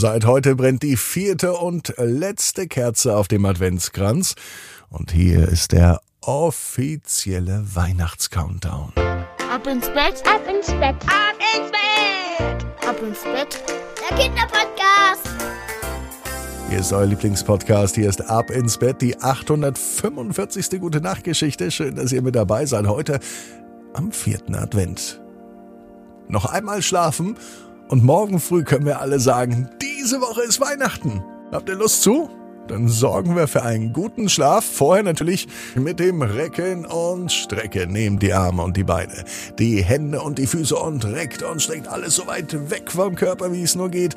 Seit heute brennt die vierte und letzte Kerze auf dem Adventskranz. Und hier ist der offizielle Weihnachtscountdown. Ab ins Bett, ab ins Bett, ab ins Bett, ab ins Bett. Der Kinderpodcast. Hier ist euer Lieblingspodcast. Hier ist Ab ins Bett, die 845. Gute Nachtgeschichte. Schön, dass ihr mit dabei seid. Heute am vierten Advent. Noch einmal schlafen und morgen früh können wir alle sagen, diese Woche ist Weihnachten. Habt ihr Lust zu? Dann sorgen wir für einen guten Schlaf. Vorher natürlich mit dem Recken und Strecken. Nehmt die Arme und die Beine, die Hände und die Füße und reckt und streckt alles so weit weg vom Körper, wie es nur geht.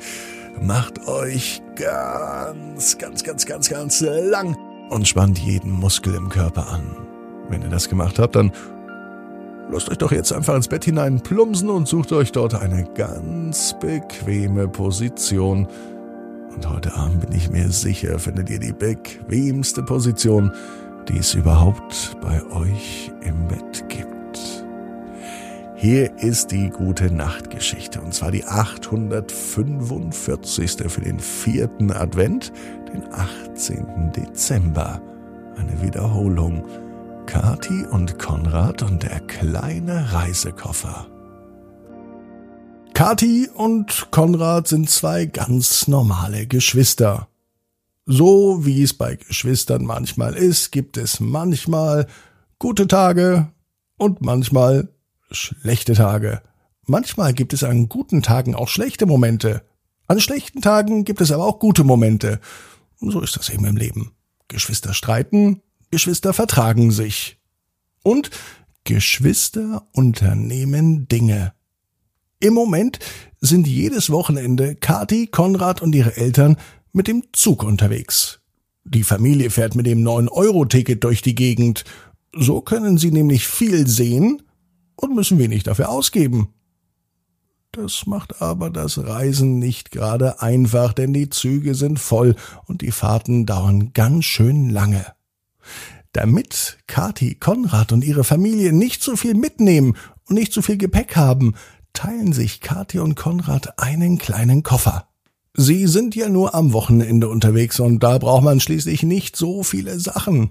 Macht euch ganz, ganz, ganz, ganz, ganz lang und spannt jeden Muskel im Körper an. Wenn ihr das gemacht habt, dann lasst euch doch jetzt einfach ins Bett hinein plumpsen und sucht euch dort eine ganz bequeme Position. Und heute Abend bin ich mir sicher, findet ihr die bequemste Position, die es überhaupt bei euch im Bett gibt. Hier ist die gute Nachtgeschichte und zwar die 845. für den vierten Advent, den 18. Dezember. Eine Wiederholung. Kati und Konrad und der kleine Reisekoffer. Kati und Konrad sind zwei ganz normale Geschwister. So wie es bei Geschwistern manchmal ist, gibt es manchmal gute Tage und manchmal schlechte Tage. Manchmal gibt es an guten Tagen auch schlechte Momente. An schlechten Tagen gibt es aber auch gute Momente. So ist das eben im Leben. Geschwister streiten, Geschwister vertragen sich. Und Geschwister unternehmen Dinge. Im Moment sind jedes Wochenende Kati, Konrad und ihre Eltern mit dem Zug unterwegs. Die Familie fährt mit dem 9-Euro-Ticket durch die Gegend. So können sie nämlich viel sehen und müssen wenig dafür ausgeben. Das macht aber das Reisen nicht gerade einfach, denn die Züge sind voll und die Fahrten dauern ganz schön lange. Damit Kati, Konrad und ihre Familie nicht so viel mitnehmen und nicht so viel Gepäck haben, teilen sich Kathi und Konrad einen kleinen Koffer. Sie sind ja nur am Wochenende unterwegs und da braucht man schließlich nicht so viele Sachen.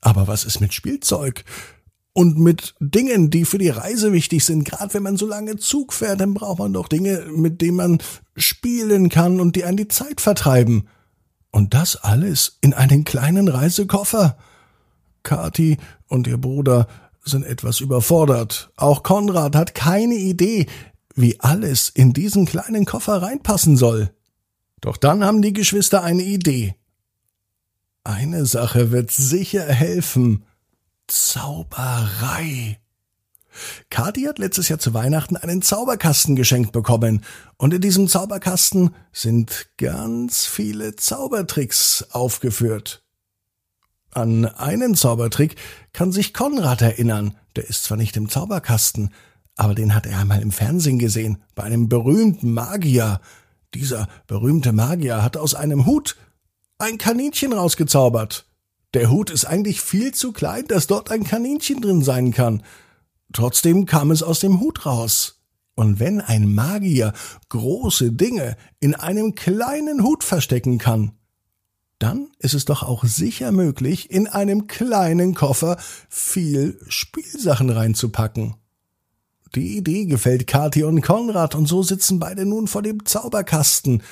Aber was ist mit Spielzeug? Und mit Dingen, die für die Reise wichtig sind, gerade wenn man so lange Zug fährt, dann braucht man doch Dinge, mit denen man spielen kann und die einen die Zeit vertreiben. Und das alles in einen kleinen Reisekoffer. Kathi und ihr Bruder sind etwas überfordert. Auch Konrad hat keine Idee, wie alles in diesen kleinen Koffer reinpassen soll. Doch dann haben die Geschwister eine Idee. Eine Sache wird sicher helfen. Zauberei. Kathi hat letztes Jahr zu Weihnachten einen Zauberkasten geschenkt bekommen, und in diesem Zauberkasten sind ganz viele Zaubertricks aufgeführt. An einen Zaubertrick kann sich Konrad erinnern. Der ist zwar nicht im Zauberkasten, aber den hat er einmal im Fernsehen gesehen, bei einem berühmten Magier. Dieser berühmte Magier hat aus einem Hut ein Kaninchen rausgezaubert. Der Hut ist eigentlich viel zu klein, dass dort ein Kaninchen drin sein kann. Trotzdem kam es aus dem Hut raus. Und wenn ein Magier große Dinge in einem kleinen Hut verstecken kann, dann ist es doch auch sicher möglich, in einem kleinen Koffer viel Spielsachen reinzupacken. Die Idee gefällt Kathi und Konrad und so sitzen beide nun vor dem Zauberkasten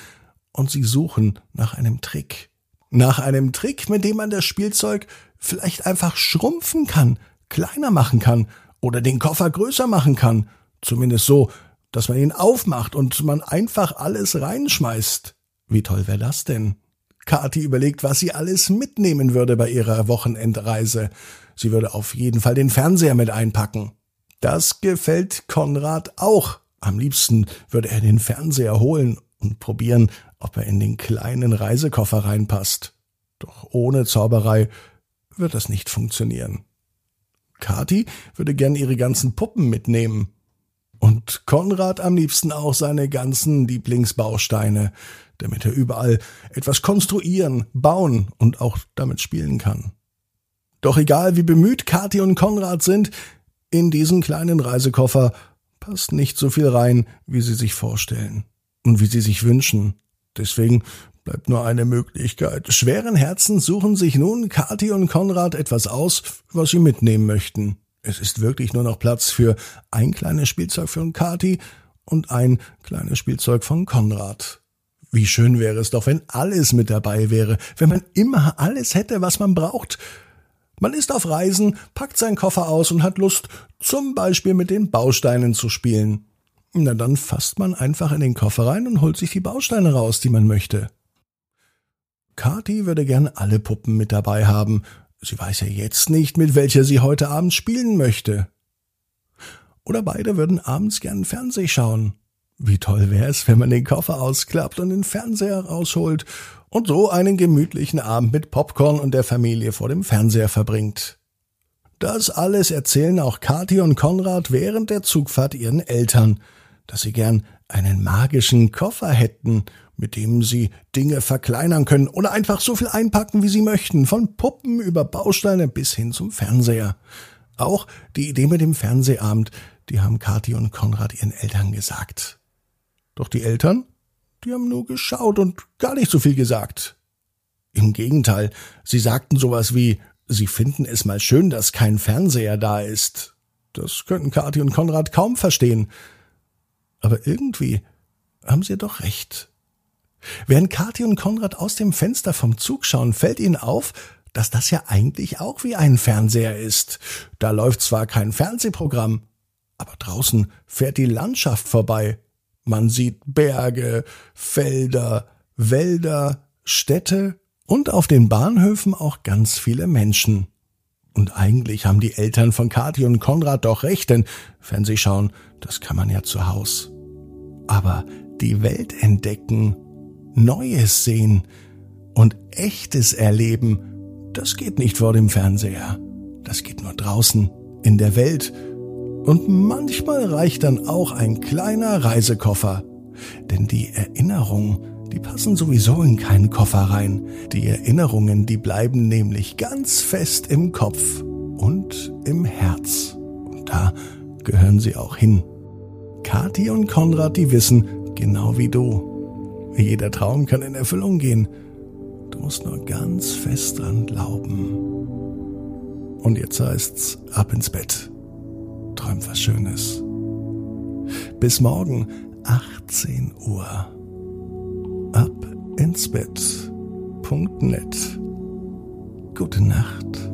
und sie suchen nach einem Trick. Nach einem Trick, mit dem man das Spielzeug vielleicht einfach schrumpfen kann, kleiner machen kann oder den Koffer größer machen kann. Zumindest so, dass man ihn aufmacht und man einfach alles reinschmeißt. Wie toll wäre das denn? Kathi überlegt, was sie alles mitnehmen würde bei ihrer Wochenendreise. Sie würde auf jeden Fall den Fernseher mit einpacken. Das gefällt Konrad auch. Am liebsten würde er den Fernseher holen und probieren, ob er in den kleinen Reisekoffer reinpasst. Doch ohne Zauberei wird das nicht funktionieren. Kathi würde gern ihre ganzen Puppen mitnehmen. Und Konrad am liebsten auch seine ganzen Lieblingsbausteine damit er überall etwas konstruieren, bauen und auch damit spielen kann. Doch egal wie bemüht Kathi und Konrad sind, in diesen kleinen Reisekoffer passt nicht so viel rein, wie sie sich vorstellen. und wie sie sich wünschen. Deswegen bleibt nur eine Möglichkeit. Schweren Herzens suchen sich nun Kathi und Konrad etwas aus, was sie mitnehmen möchten. Es ist wirklich nur noch Platz für ein kleines Spielzeug von Kathi und ein kleines Spielzeug von Konrad. Wie schön wäre es doch, wenn alles mit dabei wäre, wenn man immer alles hätte, was man braucht. Man ist auf Reisen, packt seinen Koffer aus und hat Lust, zum Beispiel mit den Bausteinen zu spielen. Na dann fasst man einfach in den Koffer rein und holt sich die Bausteine raus, die man möchte. Kathi würde gern alle Puppen mit dabei haben. Sie weiß ja jetzt nicht, mit welcher sie heute Abend spielen möchte. Oder beide würden abends gern Fernseh schauen. Wie toll wär's, wenn man den Koffer ausklappt und den Fernseher rausholt und so einen gemütlichen Abend mit Popcorn und der Familie vor dem Fernseher verbringt. Das alles erzählen auch Kathi und Konrad während der Zugfahrt ihren Eltern, dass sie gern einen magischen Koffer hätten, mit dem sie Dinge verkleinern können oder einfach so viel einpacken, wie sie möchten, von Puppen über Bausteine bis hin zum Fernseher. Auch die Idee mit dem Fernsehabend, die haben Kathi und Konrad ihren Eltern gesagt. Doch die Eltern, die haben nur geschaut und gar nicht so viel gesagt. Im Gegenteil, sie sagten sowas wie, sie finden es mal schön, dass kein Fernseher da ist. Das könnten Kathi und Konrad kaum verstehen. Aber irgendwie haben sie doch recht. Während Kathi und Konrad aus dem Fenster vom Zug schauen, fällt ihnen auf, dass das ja eigentlich auch wie ein Fernseher ist. Da läuft zwar kein Fernsehprogramm, aber draußen fährt die Landschaft vorbei. Man sieht Berge, Felder, Wälder, Städte und auf den Bahnhöfen auch ganz viele Menschen. Und eigentlich haben die Eltern von Kathi und Konrad doch recht, denn Fernsehschauen, das kann man ja zu Haus. Aber die Welt entdecken, Neues sehen und echtes erleben, das geht nicht vor dem Fernseher. Das geht nur draußen, in der Welt und manchmal reicht dann auch ein kleiner Reisekoffer. Denn die Erinnerungen, die passen sowieso in keinen Koffer rein. Die Erinnerungen, die bleiben nämlich ganz fest im Kopf und im Herz. Und da gehören sie auch hin. Kathi und Konrad, die wissen, genau wie du. Jeder Traum kann in Erfüllung gehen. Du musst nur ganz fest dran glauben. Und jetzt heißt's ab ins Bett träumt was Schönes. Bis morgen, 18 Uhr. Ab ins Bett.net. Gute Nacht.